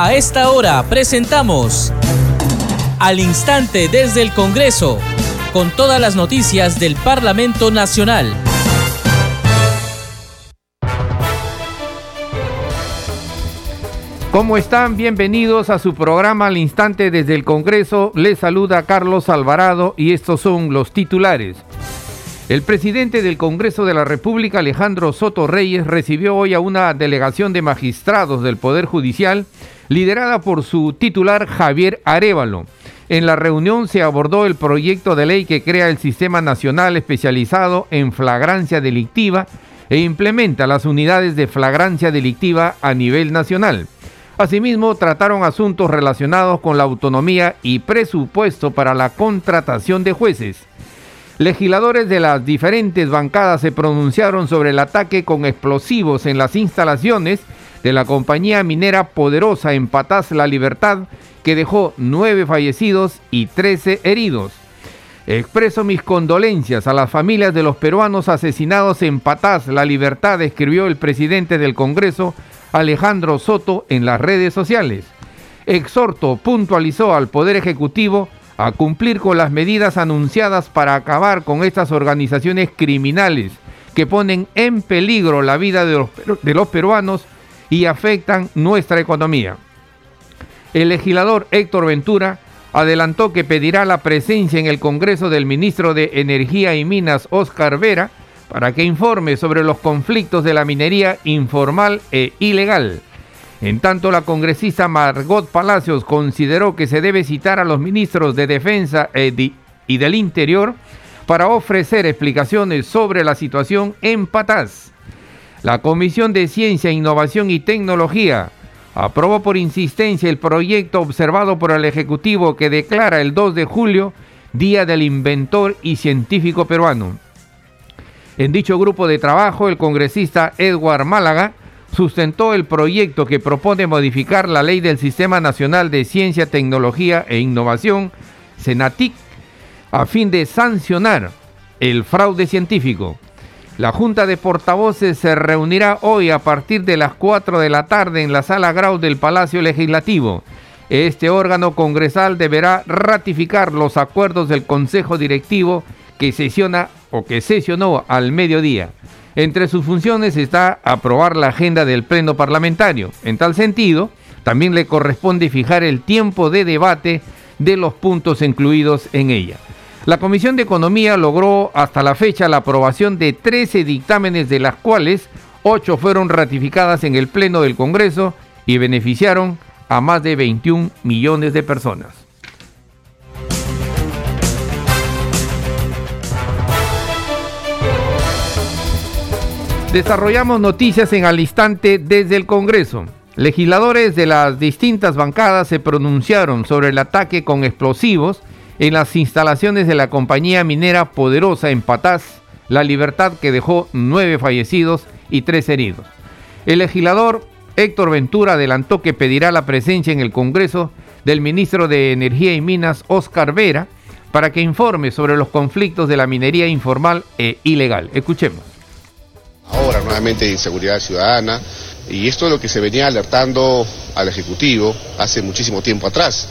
A esta hora presentamos Al Instante desde el Congreso, con todas las noticias del Parlamento Nacional. ¿Cómo están? Bienvenidos a su programa Al Instante desde el Congreso. Les saluda Carlos Alvarado y estos son los titulares. El presidente del Congreso de la República, Alejandro Soto Reyes, recibió hoy a una delegación de magistrados del Poder Judicial, liderada por su titular Javier Arevalo. En la reunión se abordó el proyecto de ley que crea el Sistema Nacional Especializado en Flagrancia Delictiva e implementa las unidades de flagrancia delictiva a nivel nacional. Asimismo, trataron asuntos relacionados con la autonomía y presupuesto para la contratación de jueces. Legisladores de las diferentes bancadas se pronunciaron sobre el ataque con explosivos en las instalaciones de la compañía minera Poderosa en Patás La Libertad, que dejó nueve fallecidos y trece heridos. Expreso mis condolencias a las familias de los peruanos asesinados en Patás La Libertad, escribió el presidente del Congreso, Alejandro Soto, en las redes sociales. Exhorto puntualizó al Poder Ejecutivo a cumplir con las medidas anunciadas para acabar con estas organizaciones criminales que ponen en peligro la vida de los, de los peruanos y afectan nuestra economía. El legislador Héctor Ventura adelantó que pedirá la presencia en el Congreso del ministro de Energía y Minas, Oscar Vera, para que informe sobre los conflictos de la minería informal e ilegal. En tanto, la congresista Margot Palacios consideró que se debe citar a los ministros de Defensa e y del Interior para ofrecer explicaciones sobre la situación en Patás. La Comisión de Ciencia, Innovación y Tecnología aprobó por insistencia el proyecto observado por el Ejecutivo que declara el 2 de julio Día del Inventor y Científico Peruano. En dicho grupo de trabajo, el congresista Edward Málaga sustentó el proyecto que propone modificar la ley del Sistema Nacional de Ciencia, Tecnología e Innovación, SENATIC, a fin de sancionar el fraude científico. La Junta de Portavoces se reunirá hoy a partir de las 4 de la tarde en la sala Grau del Palacio Legislativo. Este órgano congresal deberá ratificar los acuerdos del Consejo Directivo que sesiona o que sesionó al mediodía. Entre sus funciones está aprobar la agenda del Pleno Parlamentario. En tal sentido, también le corresponde fijar el tiempo de debate de los puntos incluidos en ella. La Comisión de Economía logró hasta la fecha la aprobación de 13 dictámenes, de las cuales 8 fueron ratificadas en el Pleno del Congreso y beneficiaron a más de 21 millones de personas. Desarrollamos noticias en al instante desde el Congreso. Legisladores de las distintas bancadas se pronunciaron sobre el ataque con explosivos en las instalaciones de la compañía minera Poderosa en Patás, La Libertad, que dejó nueve fallecidos y tres heridos. El legislador Héctor Ventura adelantó que pedirá la presencia en el Congreso del ministro de Energía y Minas, Oscar Vera, para que informe sobre los conflictos de la minería informal e ilegal. Escuchemos. Ahora nuevamente inseguridad ciudadana y esto es lo que se venía alertando al Ejecutivo hace muchísimo tiempo atrás.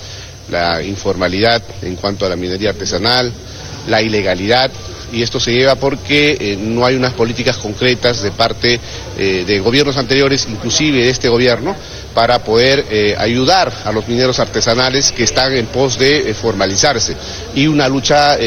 La informalidad en cuanto a la minería artesanal, la ilegalidad y esto se lleva porque eh, no hay unas políticas concretas de parte eh, de gobiernos anteriores, inclusive de este gobierno, para poder eh, ayudar a los mineros artesanales que están en pos de formalizarse y una lucha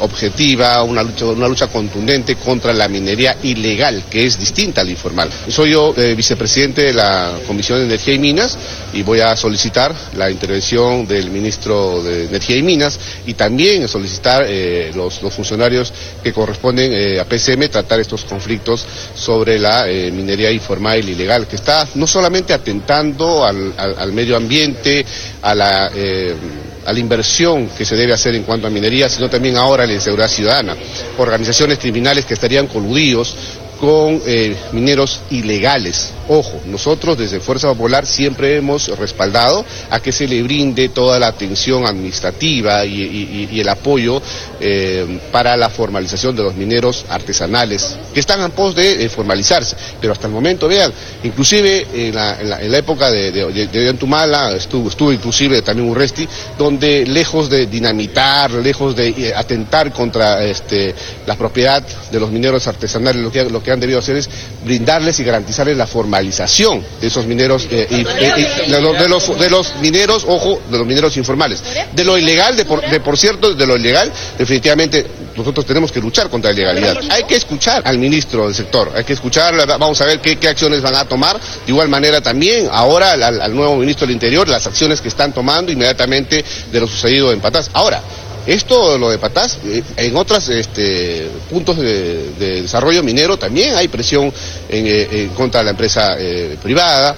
objetiva, una lucha, una lucha contundente contra la minería ilegal, que es distinta al informal. Soy yo vicepresidente de la Comisión de Energía y Minas y voy a solicitar la intervención del ministro de Energía y Minas y también solicitar los funcionarios que corresponden eh, a PCM tratar estos conflictos sobre la eh, minería informal y ilegal, que está no solamente atentando al, medio ambiente, a la eh, a la inversión que se debe hacer en cuanto a minería, sino también ahora a la inseguridad ciudadana. Organizaciones criminales que estarían coludidos con eh, mineros ilegales. Ojo, nosotros desde Fuerza Popular siempre hemos respaldado a que se le brinde toda la atención administrativa y, el apoyo eh, para la formalización de los mineros artesanales, que están en pos de, formalizarse. Pero hasta el momento, vean, inclusive en la, época de, de, de Antumala, estuvo, estuvo inclusive también Urresti, donde lejos de dinamitar, lejos de eh, atentar contra este, la propiedad de los mineros artesanales, lo que, que han debido hacer es brindarles y garantizarles la formalización de esos mineros, eh, y, de, los, de, los, mineros, ojo, de los mineros informales. De lo ilegal, de por, de por cierto, de lo ilegal, definitivamente nosotros tenemos que luchar contra la ilegalidad. Hay que escuchar al ministro del sector, hay que escuchar, vamos a ver qué, acciones van a tomar. De igual manera también, ahora al, nuevo ministro del Interior, las acciones que están tomando inmediatamente de lo sucedido en Patás. Ahora, esto, lo de Patás, eh, en otros este, puntos de, desarrollo minero también hay presión en, eh, contra la empresa eh, privada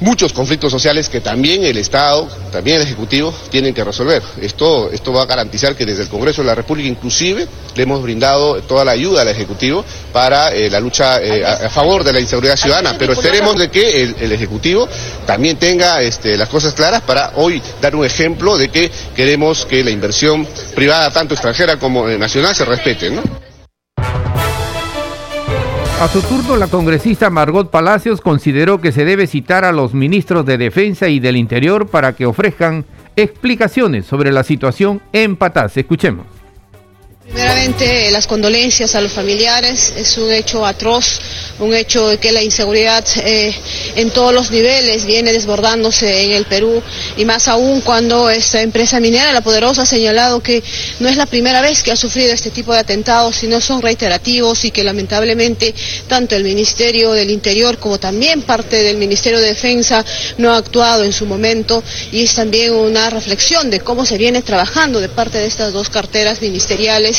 muchos conflictos sociales que también el Estado, también el Ejecutivo tienen que resolver. Esto, esto va a garantizar que desde el Congreso de la República inclusive le hemos brindado toda la ayuda al Ejecutivo para eh, la lucha eh, a, favor de la inseguridad ciudadana, pero esperemos de que el, Ejecutivo también tenga este, las cosas claras para hoy dar un ejemplo de que queremos que la inversión privada, tanto extranjera como eh, nacional, se respete. ¿no? A su turno, la congresista Margot Palacios consideró que se debe citar a los ministros de Defensa y del Interior para que ofrezcan explicaciones sobre la situación en Patás. Escuchemos. Primeramente, las condolencias a los familiares. Es un hecho atroz, un hecho de que la inseguridad eh, en todos los niveles viene desbordándose en el Perú y más aún cuando esta empresa minera, La Poderosa, ha señalado que no es la primera vez que ha sufrido este tipo de atentados, sino son reiterativos y que lamentablemente tanto el Ministerio del Interior como también parte del Ministerio de Defensa no ha actuado en su momento y es también una reflexión de cómo se viene trabajando de parte de estas dos carteras ministeriales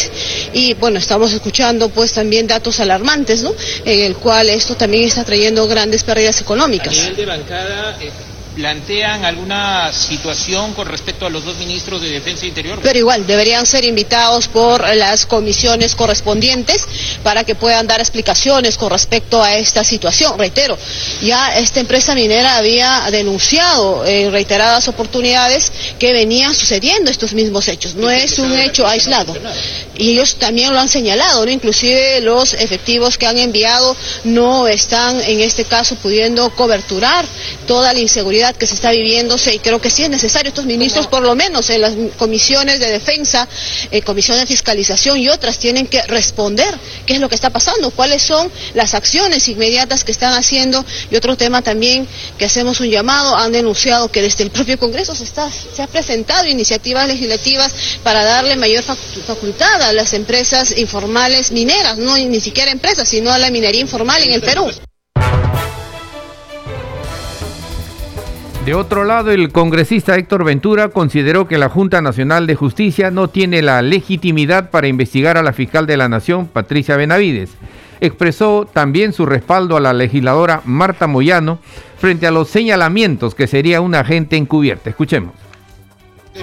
y bueno, estamos escuchando pues también datos alarmantes, ¿no? En el cual esto también está trayendo grandes pérdidas económicas. Eh, plantean alguna situación con respecto a los dos ministros de Defensa e Interior? Pero igual, deberían ser invitados por las comisiones correspondientes para que puedan dar explicaciones con respecto a esta situación. Reitero, ya esta empresa minera había denunciado en reiteradas oportunidades que venían sucediendo estos mismos hechos. No es un hecho aislado. Y ellos también lo han señalado, ¿no? Inclusive los efectivos que han enviado no están en este caso pudiendo coberturar toda la inseguridad que se está viviéndose y creo que sí es necesario estos ministros, por lo menos en las comisiones de defensa, eh, comisiones de fiscalización y otras, tienen que responder qué es lo que está pasando, cuáles son las acciones inmediatas que están haciendo y otro tema también que hacemos un llamado, han denunciado que desde el propio Congreso se, está, se ha presentado iniciativas legislativas para darle mayor facultad a las empresas informales mineras, no ni siquiera empresas, sino a la minería informal en el Perú. De otro lado, el congresista Héctor Ventura consideró que la Junta Nacional de Justicia no tiene la legitimidad para investigar a la fiscal de la Nación, Patricia Benavides. Expresó también su respaldo a la legisladora Marta Moyano frente a los señalamientos que sería un agente encubierta. Escuchemos.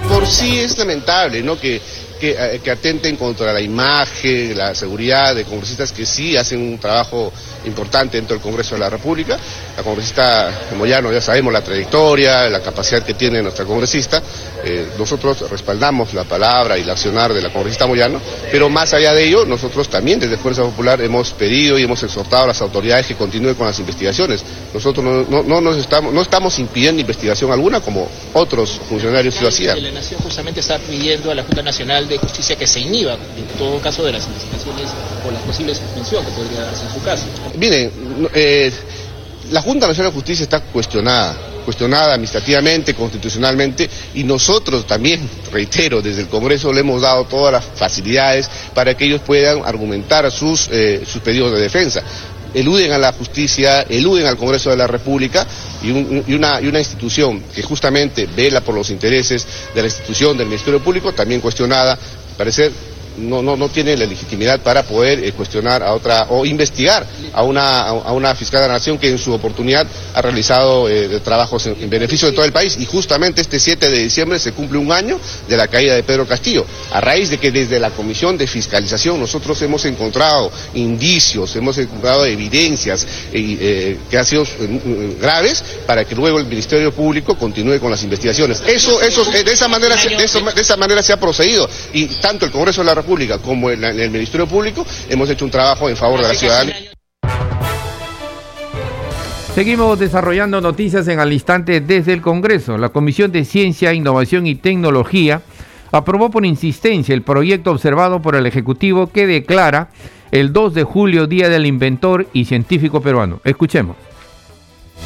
por sí es lamentable, ¿no? Que eh, que, atenten contra la imagen, la seguridad de congresistas que sí hacen un trabajo importante dentro del Congreso de la República. La congresista Moyano ya sabemos la trayectoria, la capacidad que tiene nuestra congresista. Eh, nosotros respaldamos la palabra y la accionar de la congresista Moyano, pero más allá de ello, nosotros también desde Fuerza Popular hemos pedido y hemos exhortado a las autoridades que continúen con las investigaciones. Nosotros no, no, nos estamos, no estamos impidiendo investigación alguna como otros funcionarios lo hacían. La Nación justamente está pidiendo a la Junta Nacional de Justicia que se inhiba, en todo caso, de las investigaciones o la posible suspensión que podría darse en su caso. Miren, eh, la Junta Nacional de Justicia está cuestionada, cuestionada administrativamente, constitucionalmente, y nosotros también, reitero, desde el Congreso le hemos dado todas las facilidades para que ellos puedan argumentar sus, eh, sus pedidos de defensa eluden a la justicia, eluden al Congreso de la República y, una, una, institución que justamente vela por los intereses de la institución del Ministerio Público, también cuestionada, parecer no, no, no tiene la legitimidad para poder eh, cuestionar a otra o investigar a una, a una fiscal de la nación que en su oportunidad ha realizado eh, trabajos en, beneficio de todo el país. Y justamente este 7 de diciembre se cumple un año de la caída de Pedro Castillo, a raíz de que desde la Comisión de Fiscalización nosotros hemos encontrado indicios, hemos encontrado evidencias eh, que han sido graves para que luego el Ministerio Público continúe con las investigaciones. Eso, eso, de esa manera, de esa manera se ha procedido. Y tanto el Congreso de la República como el, el Ministerio Público hemos hecho un trabajo en favor de la ciudadanía. Seguimos desarrollando noticias en al instante desde el Congreso. La Comisión de Ciencia, Innovación y Tecnología aprobó por insistencia el proyecto observado por el Ejecutivo que declara el 2 de julio Día del Inventor y Científico Peruano. Escuchemos.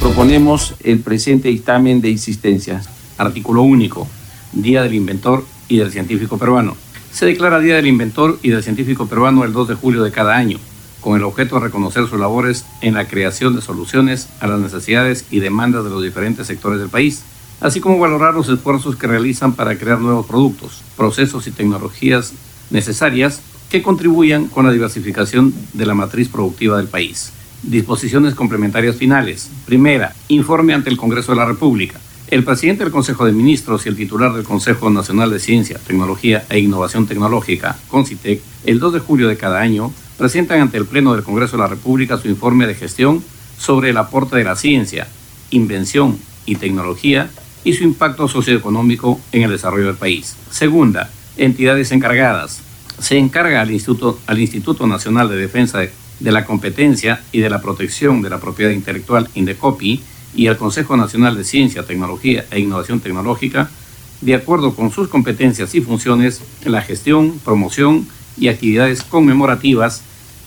Proponemos el presente dictamen de insistencia. Artículo único. Día del Inventor y del Científico Peruano se declara Día del Inventor y del Científico Peruano el 2 de julio de cada año, con el objeto de reconocer sus labores en la creación de soluciones a las necesidades y demandas de los diferentes sectores del país, así como valorar los esfuerzos que realizan para crear nuevos productos, procesos y tecnologías necesarias que contribuyan con la diversificación de la matriz productiva del país. Disposiciones complementarias finales. Primera, informe ante el Congreso de la República el presidente del Consejo de Ministros y el titular del Consejo Nacional de Ciencia, Tecnología e Innovación Tecnológica, CONCITEC, el 2 de julio de cada año, presentan ante el Pleno del Congreso de la República su informe de gestión sobre el aporte de la ciencia, invención y tecnología y su impacto socioeconómico en el desarrollo del país. Segunda, entidades encargadas. Se encarga al Instituto, al Instituto Nacional de Defensa de, de la Competencia y de la Protección de la Propiedad Intelectual, INDECOPI, y al Consejo Nacional de Ciencia, Tecnología e Innovación Tecnológica, de acuerdo con sus competencias y funciones en la gestión, promoción y actividades conmemorativas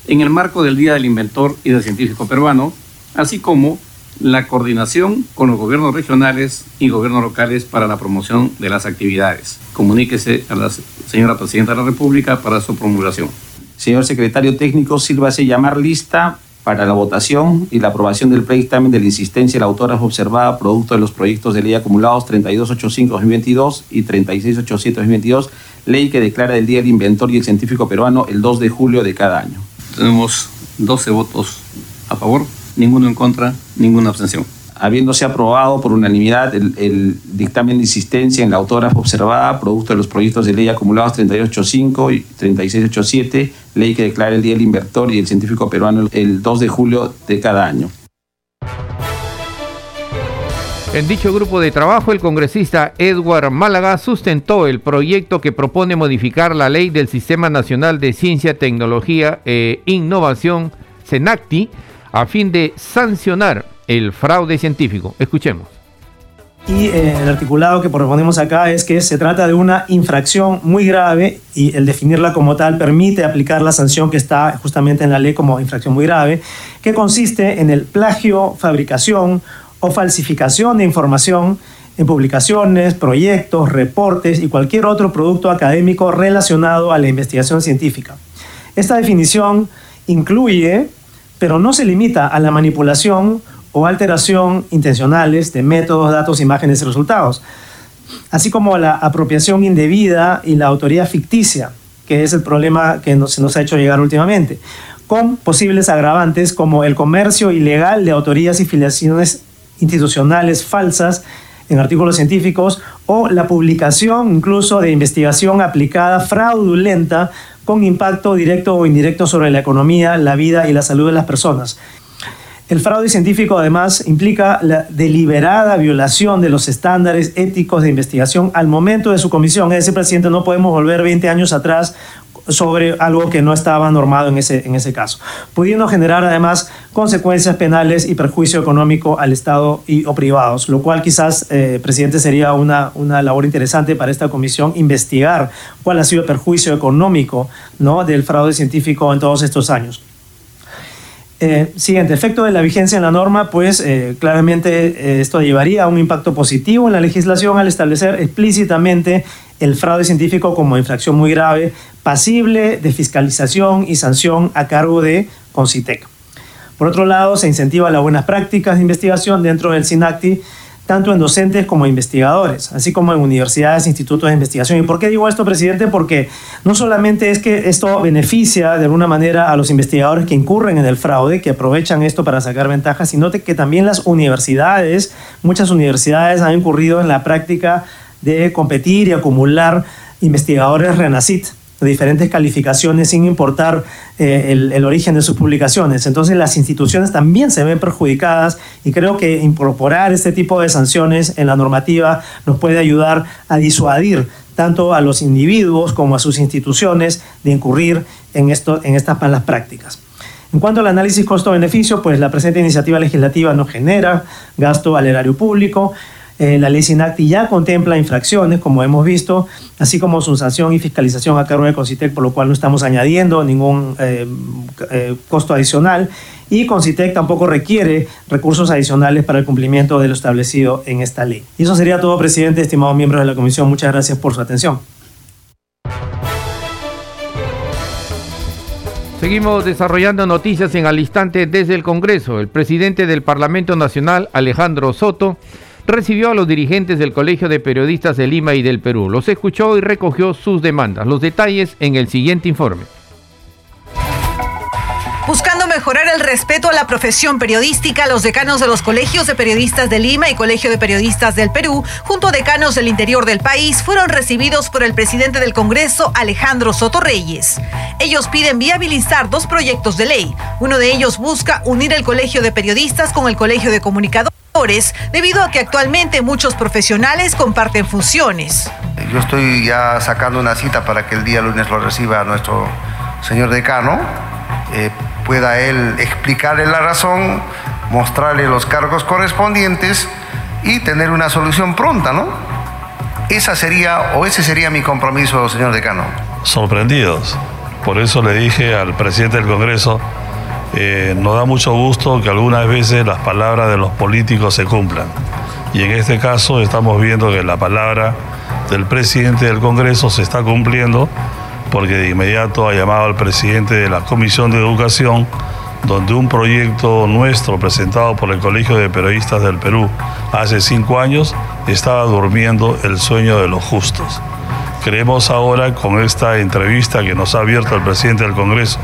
en el marco del Día del Inventor y del Científico Peruano, así como la coordinación con los gobiernos regionales y gobiernos locales para la promoción de las actividades. Comuníquese a la señora Presidenta de la República para su promulgación. Señor Secretario Técnico, sírvase llamar lista para la votación y la aprobación del predictamen de la insistencia de la autora observada producto de los proyectos de ley acumulados 3285-2022 y 3687-2022, ley que declara el Día del Inventor y el Científico Peruano el 2 de julio de cada año. Tenemos 12 votos a favor, ninguno en contra, ninguna abstención habiéndose aprobado por unanimidad el, dictamen de insistencia en la autora observada, producto de los proyectos de ley acumulados 3885 y 3687, ley que declara el Día del Inventor y el Científico Peruano el 2 de julio de cada año. En dicho grupo de trabajo, el congresista Edward Málaga sustentó el proyecto que propone modificar la ley del Sistema Nacional de Ciencia, Tecnología e Innovación, CENACTI, a fin de sancionar el fraude científico. Escuchemos. Y eh, el articulado que proponemos acá es que se trata de una infracción muy grave y el definirla como tal permite aplicar la sanción que está justamente en la ley como infracción muy grave, que consiste en el plagio, fabricación o falsificación de información en publicaciones, proyectos, reportes y cualquier otro producto académico relacionado a la investigación científica. Esta definición incluye, pero no se limita a la manipulación o alteración intencionales de métodos, datos, imágenes y resultados, así como la apropiación indebida y la autoría ficticia, que es el problema que se nos ha hecho llegar últimamente, con posibles agravantes como el comercio ilegal de autorías y filiaciones institucionales falsas en artículos científicos o la publicación incluso de investigación aplicada fraudulenta con impacto directo o indirecto sobre la economía, la vida y la salud de las personas. El fraude científico además implica la deliberada violación de los estándares éticos de investigación al momento de su comisión. Es decir, presidente, no podemos volver 20 años atrás sobre algo que no estaba normado en ese, en ese caso, pudiendo generar además consecuencias penales y perjuicio económico al Estado y, o privados, lo cual quizás, eh, presidente, sería una, una labor interesante para esta comisión investigar cuál ha sido el perjuicio económico ¿no? del fraude científico en todos estos años. Eh, siguiente, efecto de la vigencia en la norma, pues eh, claramente eh, esto llevaría a un impacto positivo en la legislación al establecer explícitamente el fraude científico como infracción muy grave, pasible de fiscalización y sanción a cargo de Concitec. Por otro lado, se incentiva las buenas prácticas de investigación dentro del SINACTI, tanto en docentes como investigadores, así como en universidades institutos de investigación. ¿Y por qué digo esto, presidente? Porque no solamente es que esto beneficia de alguna manera a los investigadores que incurren en el fraude, que aprovechan esto para sacar ventajas, sino que también las universidades, muchas universidades han incurrido en la práctica de competir y acumular investigadores RENACIT diferentes calificaciones sin importar eh, el, origen de sus publicaciones. Entonces las instituciones también se ven perjudicadas y creo que incorporar este tipo de sanciones en la normativa nos puede ayudar a disuadir tanto a los individuos como a sus instituciones de incurrir en, esto, en estas malas prácticas. En cuanto al análisis costo-beneficio, pues la presente iniciativa legislativa no genera gasto al erario público, eh, la ley SINACTI ya contempla infracciones, como hemos visto, así como su sanción y fiscalización a cargo de Concitec, por lo cual no estamos añadiendo ningún eh, eh, costo adicional. Y Concitec tampoco requiere recursos adicionales para el cumplimiento de lo establecido en esta ley. Y eso sería todo, presidente, estimados miembros de la Comisión. Muchas gracias por su atención. Seguimos desarrollando noticias en al instante desde el Congreso. El presidente del Parlamento Nacional, Alejandro Soto, recibió a los dirigentes del Colegio de Periodistas de Lima y del Perú. Los escuchó y recogió sus demandas. Los detalles en el siguiente informe. Buscando mejorar el respeto a la profesión periodística, los decanos de los colegios de periodistas de Lima y Colegio de Periodistas del Perú, junto a decanos del interior del país, fueron recibidos por el presidente del Congreso, Alejandro Soto Reyes. Ellos piden viabilizar dos proyectos de ley. Uno de ellos busca unir el Colegio de Periodistas con el Colegio de Comunicadores debido a que actualmente muchos profesionales comparten funciones. Yo estoy ya sacando una cita para que el día lunes lo reciba nuestro señor decano, eh, pueda él explicarle la razón, mostrarle los cargos correspondientes y tener una solución pronta, ¿no? Esa sería, o ese sería mi compromiso, señor decano. Sorprendidos. Por eso le dije al presidente del Congreso eh, nos da mucho gusto que algunas veces las palabras de los políticos se cumplan. Y en este caso estamos viendo que la palabra del presidente del Congreso se está cumpliendo porque de inmediato ha llamado al presidente de la Comisión de Educación donde un proyecto nuestro presentado por el Colegio de Periodistas del Perú hace cinco años estaba durmiendo el sueño de los justos. Creemos ahora con esta entrevista que nos ha abierto el presidente del Congreso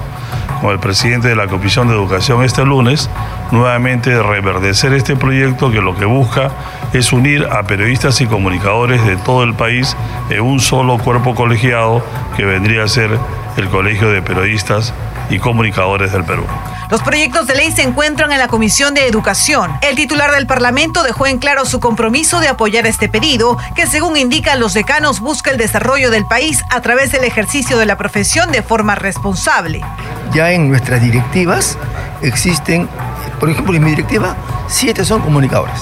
con el presidente de la Comisión de Educación este lunes, nuevamente reverdecer este proyecto que lo que busca es unir a periodistas y comunicadores de todo el país en un solo cuerpo colegiado que vendría a ser el Colegio de Periodistas y Comunicadores del Perú. Los proyectos de ley se encuentran en la Comisión de Educación. El titular del Parlamento dejó en claro su compromiso de apoyar este pedido, que según indican los decanos busca el desarrollo del país a través del ejercicio de la profesión de forma responsable. Ya en nuestras directivas existen, por ejemplo, en mi directiva, siete son comunicadores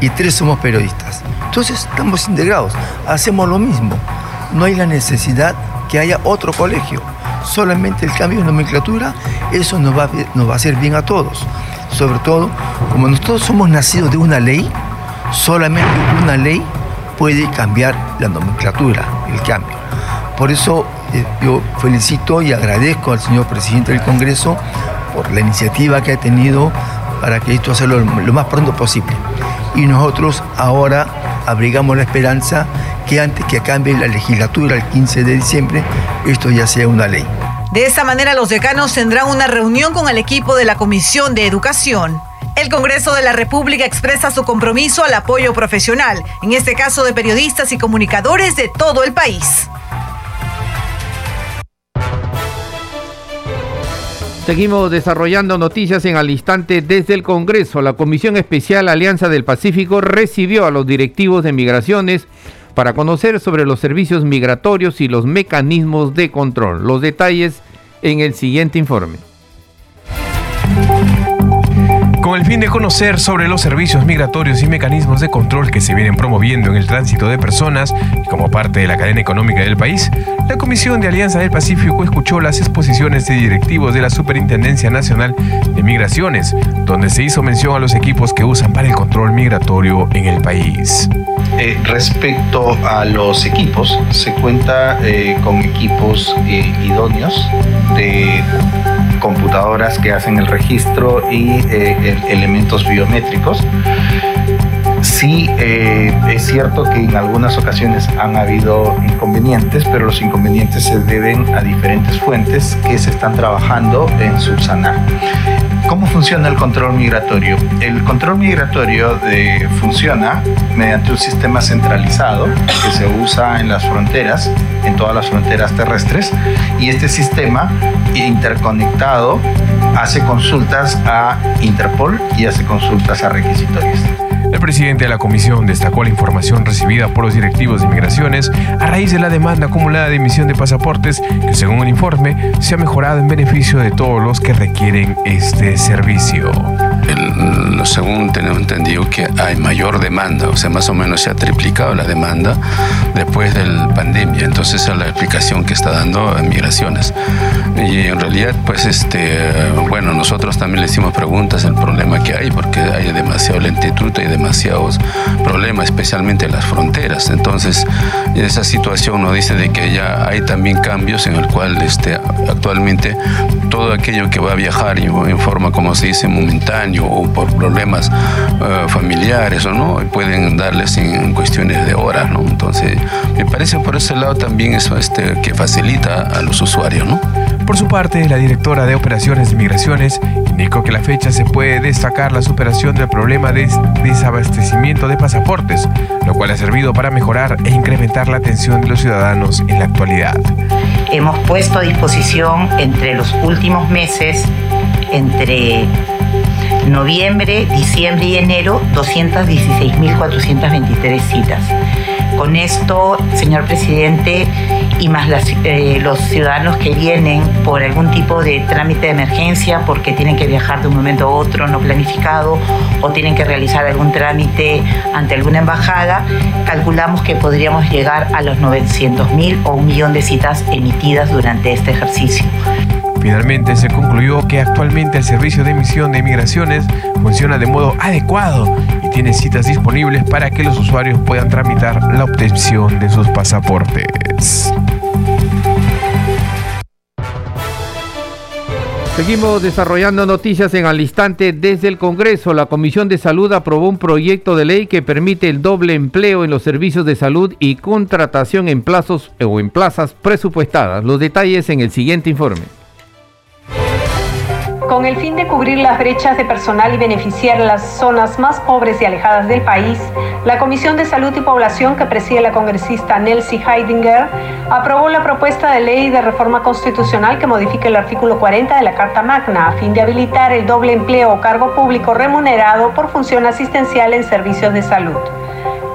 y tres somos periodistas. Entonces estamos integrados, hacemos lo mismo. No hay la necesidad que haya otro colegio solamente el cambio de nomenclatura, eso nos va, nos va a hacer bien a todos. Sobre todo, como nosotros somos nacidos de una ley, solamente una ley puede cambiar la nomenclatura, el cambio. Por eso eh, yo felicito y agradezco al señor presidente del Congreso por la iniciativa que ha tenido para que esto hacerlo lo más pronto posible. Y nosotros ahora abrigamos la esperanza que antes que cambie la legislatura el 15 de diciembre, esto ya sea una ley. De esta manera, los decanos tendrán una reunión con el equipo de la Comisión de Educación. El Congreso de la República expresa su compromiso al apoyo profesional, en este caso de periodistas y comunicadores de todo el país. Seguimos desarrollando noticias en al instante desde el Congreso. La Comisión Especial Alianza del Pacífico recibió a los directivos de migraciones para conocer sobre los servicios migratorios y los mecanismos de control. Los detalles en el siguiente informe. Con el fin de conocer sobre los servicios migratorios y mecanismos de control que se vienen promoviendo en el tránsito de personas como parte de la cadena económica del país, la Comisión de Alianza del Pacífico escuchó las exposiciones de directivos de la Superintendencia Nacional de Migraciones, donde se hizo mención a los equipos que usan para el control migratorio en el país. Eh, respecto a los equipos, se cuenta eh, con equipos eh, idóneos de computadoras que hacen el registro y elementos biométricos Sí, eh, es cierto que en algunas ocasiones han habido inconvenientes, pero los inconvenientes se deben a diferentes fuentes que se están trabajando en subsanar. ¿Cómo funciona el control migratorio? El control migratorio de, funciona mediante un sistema centralizado que se usa en las fronteras, en todas las fronteras terrestres, y este sistema interconectado hace consultas a Interpol y hace consultas a requisitorios. El presidente de la comisión destacó la información recibida por los directivos de migraciones a raíz de la demanda acumulada de emisión de pasaportes que según el informe se ha mejorado en beneficio de todos los que requieren este servicio según tenemos entendido que hay mayor demanda, o sea, más o menos se ha triplicado la demanda después de la pandemia. Entonces, esa es la explicación que está dando Migraciones. Y en realidad, pues, este, bueno, nosotros también le hicimos preguntas el problema que hay, porque hay demasiado lentitud, hay demasiados problemas, especialmente en las fronteras. Entonces, en esa situación nos dice de que ya hay también cambios en el cual este, actualmente todo aquello que va a viajar en forma, como se dice, momentáneo o por problemas eh, familiares o no, pueden darles en cuestiones de horas, ¿no? Entonces, me parece por ese lado también eso este, que facilita a los usuarios, ¿no? Por su parte, la directora de Operaciones de Migraciones indicó que la fecha se puede destacar la superación del problema de desabastecimiento de pasaportes, lo cual ha servido para mejorar e incrementar la atención de los ciudadanos en la actualidad. Hemos puesto a disposición entre los últimos meses, entre noviembre, diciembre y enero, 216.423 citas. Con esto, señor presidente, y más eh, los ciudadanos que vienen por algún tipo de trámite de emergencia porque tienen que viajar de un momento a otro no planificado o tienen que realizar algún trámite ante alguna embajada, calculamos que podríamos llegar a los 900.000 o un millón de citas emitidas durante este ejercicio. Finalmente se concluyó que actualmente el servicio de emisión de migraciones funciona de modo adecuado y tiene citas disponibles para que los usuarios puedan tramitar la obtención de sus pasaportes. Seguimos desarrollando noticias en al instante desde el Congreso. La Comisión de Salud aprobó un proyecto de ley que permite el doble empleo en los servicios de salud y contratación en plazos o en plazas presupuestadas. Los detalles en el siguiente informe. Con el fin de cubrir las brechas de personal y beneficiar las zonas más pobres y alejadas del país, la Comisión de Salud y Población que preside la congresista Nelsie Heidinger aprobó la propuesta de ley de reforma constitucional que modifica el artículo 40 de la Carta Magna a fin de habilitar el doble empleo o cargo público remunerado por función asistencial en servicios de salud.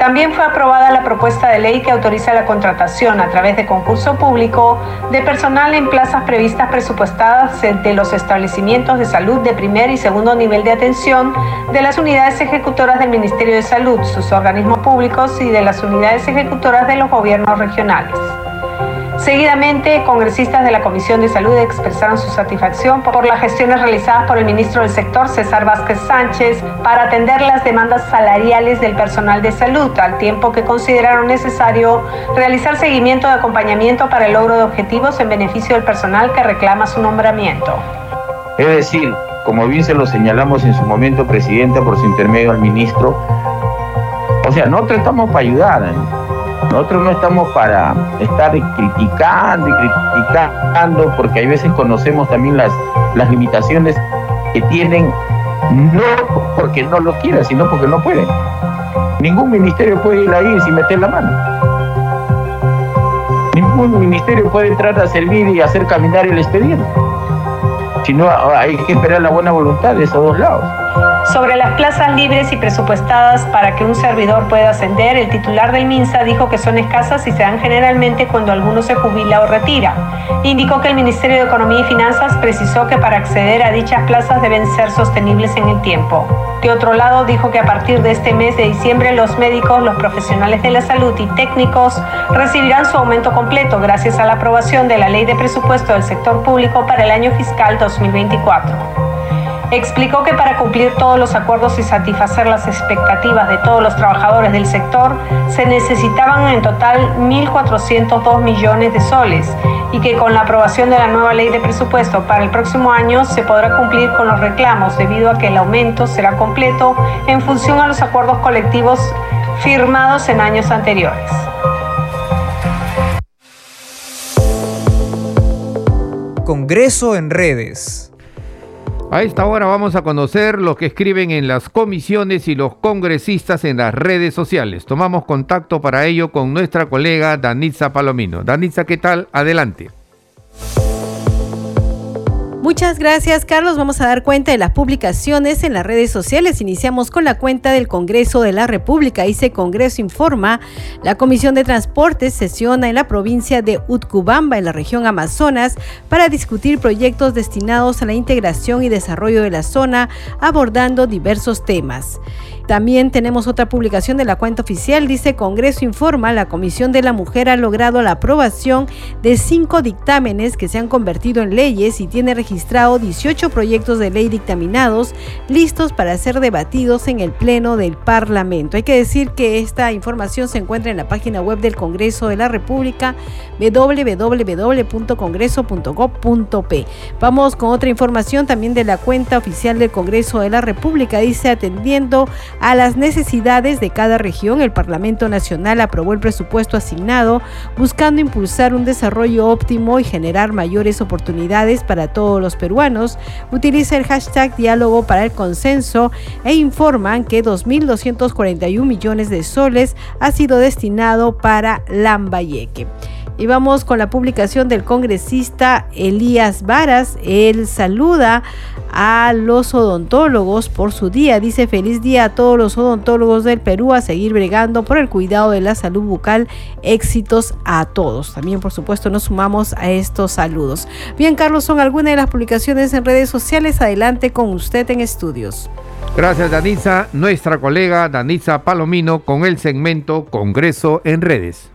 También fue aprobada la propuesta de ley que autoriza la contratación a través de concurso público de personal en plazas previstas presupuestadas de los establecimientos de salud de primer y segundo nivel de atención, de las unidades ejecutoras del Ministerio de Salud, sus organismos públicos y de las unidades ejecutoras de los gobiernos regionales. Seguidamente, congresistas de la Comisión de Salud expresaron su satisfacción por las gestiones realizadas por el ministro del sector, César Vázquez Sánchez, para atender las demandas salariales del personal de salud, al tiempo que consideraron necesario realizar seguimiento de acompañamiento para el logro de objetivos en beneficio del personal que reclama su nombramiento. Es decir, como bien se lo señalamos en su momento, Presidenta, por su intermedio al ministro, o sea, nosotros estamos para ayudar. Nosotros no estamos para estar criticando y criticando, porque hay veces conocemos también las, las limitaciones que tienen, no porque no lo quieran, sino porque no pueden. Ningún ministerio puede ir ahí sin meter la mano. Ningún ministerio puede entrar a servir y hacer caminar el expediente. Si no, hay que esperar la buena voluntad de esos dos lados. Sobre las plazas libres y presupuestadas para que un servidor pueda ascender, el titular del MINSA dijo que son escasas y se dan generalmente cuando alguno se jubila o retira. Indicó que el Ministerio de Economía y Finanzas precisó que para acceder a dichas plazas deben ser sostenibles en el tiempo. De otro lado, dijo que a partir de este mes de diciembre los médicos, los profesionales de la salud y técnicos recibirán su aumento completo gracias a la aprobación de la Ley de Presupuesto del Sector Público para el año fiscal 2024. Explicó que para cumplir todos los acuerdos y satisfacer las expectativas de todos los trabajadores del sector, se necesitaban en total 1.402 millones de soles y que con la aprobación de la nueva ley de presupuesto para el próximo año se podrá cumplir con los reclamos debido a que el aumento será completo en función a los acuerdos colectivos firmados en años anteriores. Congreso en redes. A esta hora vamos a conocer lo que escriben en las comisiones y los congresistas en las redes sociales. Tomamos contacto para ello con nuestra colega Danitza Palomino. Danitza, ¿qué tal? Adelante. Muchas gracias, Carlos. Vamos a dar cuenta de las publicaciones en las redes sociales. Iniciamos con la cuenta del Congreso de la República. Dice Congreso Informa. La Comisión de Transportes sesiona en la provincia de Utcubamba, en la región Amazonas, para discutir proyectos destinados a la integración y desarrollo de la zona, abordando diversos temas. También tenemos otra publicación de la cuenta oficial, dice Congreso informa, la Comisión de la Mujer ha logrado la aprobación de cinco dictámenes que se han convertido en leyes y tiene registrado 18 proyectos de ley dictaminados listos para ser debatidos en el Pleno del Parlamento. Hay que decir que esta información se encuentra en la página web del Congreso de la República www.congreso.gov.p. Vamos con otra información también de la cuenta oficial del Congreso de la República. Dice atendiendo a las necesidades de cada región, el Parlamento Nacional aprobó el presupuesto asignado buscando impulsar un desarrollo óptimo y generar mayores oportunidades para todos los peruanos. Utiliza el hashtag diálogo para el consenso e informan que 2.241 millones de soles ha sido destinado para Lambayeque. Y vamos con la publicación del congresista Elías Varas. Él saluda a los odontólogos por su día. Dice feliz día a todos los odontólogos del Perú a seguir bregando por el cuidado de la salud bucal. Éxitos a todos. También por supuesto nos sumamos a estos saludos. Bien Carlos, son algunas de las publicaciones en redes sociales. Adelante con usted en estudios. Gracias Danitza, nuestra colega Danitza Palomino con el segmento Congreso en redes.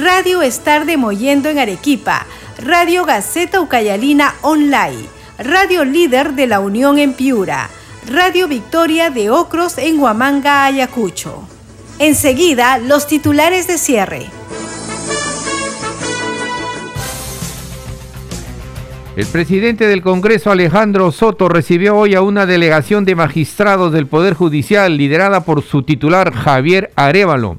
Radio Estar de Moyendo en Arequipa, Radio Gaceta Ucayalina Online, Radio Líder de la Unión en Piura, Radio Victoria de Ocros en Huamanga, Ayacucho. Enseguida, los titulares de cierre. El presidente del Congreso, Alejandro Soto, recibió hoy a una delegación de magistrados del Poder Judicial liderada por su titular Javier Arevalo.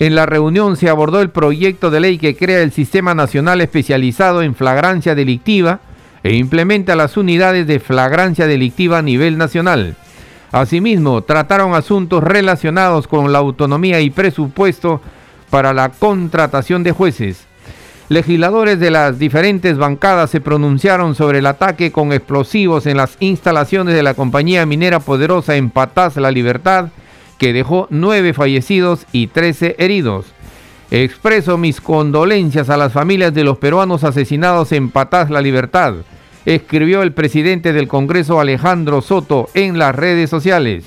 En la reunión se abordó el proyecto de ley que crea el Sistema Nacional Especializado en Flagrancia Delictiva e implementa las unidades de flagrancia delictiva a nivel nacional. Asimismo, trataron asuntos relacionados con la autonomía y presupuesto para la contratación de jueces. Legisladores de las diferentes bancadas se pronunciaron sobre el ataque con explosivos en las instalaciones de la compañía minera poderosa en Patás La Libertad, que dejó nueve fallecidos y trece heridos. Expreso mis condolencias a las familias de los peruanos asesinados en Patás La Libertad, escribió el presidente del Congreso Alejandro Soto en las redes sociales.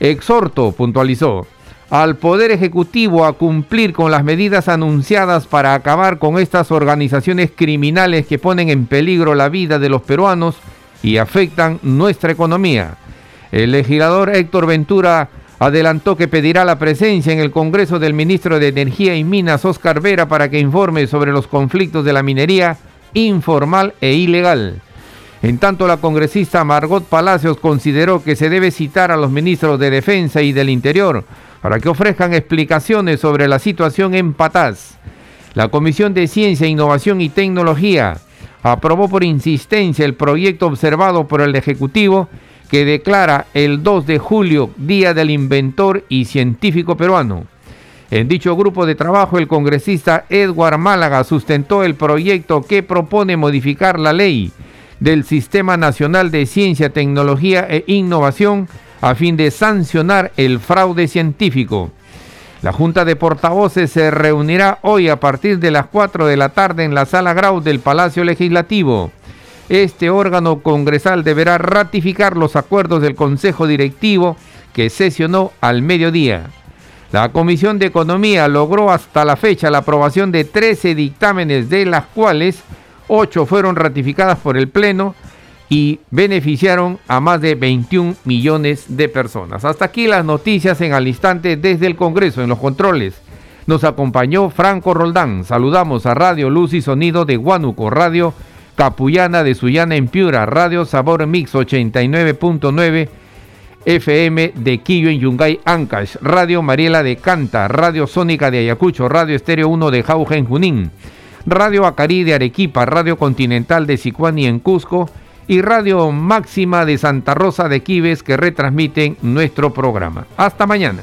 Exhorto, puntualizó, al Poder Ejecutivo a cumplir con las medidas anunciadas para acabar con estas organizaciones criminales que ponen en peligro la vida de los peruanos y afectan nuestra economía. El legislador Héctor Ventura adelantó que pedirá la presencia en el Congreso del ministro de Energía y Minas, Oscar Vera, para que informe sobre los conflictos de la minería informal e ilegal. En tanto, la congresista Margot Palacios consideró que se debe citar a los ministros de Defensa y del Interior para que ofrezcan explicaciones sobre la situación en Patás. La Comisión de Ciencia, Innovación y Tecnología aprobó por insistencia el proyecto observado por el Ejecutivo que declara el 2 de julio Día del Inventor y Científico Peruano. En dicho grupo de trabajo, el congresista Edward Málaga sustentó el proyecto que propone modificar la ley del Sistema Nacional de Ciencia, Tecnología e Innovación a fin de sancionar el fraude científico. La Junta de Portavoces se reunirá hoy a partir de las 4 de la tarde en la Sala Grau del Palacio Legislativo. Este órgano congresal deberá ratificar los acuerdos del Consejo Directivo que sesionó al mediodía. La Comisión de Economía logró hasta la fecha la aprobación de 13 dictámenes, de las cuales 8 fueron ratificadas por el Pleno y beneficiaron a más de 21 millones de personas. Hasta aquí las noticias en al instante desde el Congreso, en los controles. Nos acompañó Franco Roldán. Saludamos a Radio Luz y Sonido de Huánuco, Radio Capullana de Sullana en Piura, Radio Sabor Mix 89.9 FM de Quillo en Yungay, Ancash, Radio Mariela de Canta, Radio Sónica de Ayacucho, Radio Estéreo 1 de Jauja en Junín, Radio Acari de Arequipa, Radio Continental de Sicuani en Cusco, y Radio Máxima de Santa Rosa de Quives que retransmiten nuestro programa. Hasta mañana.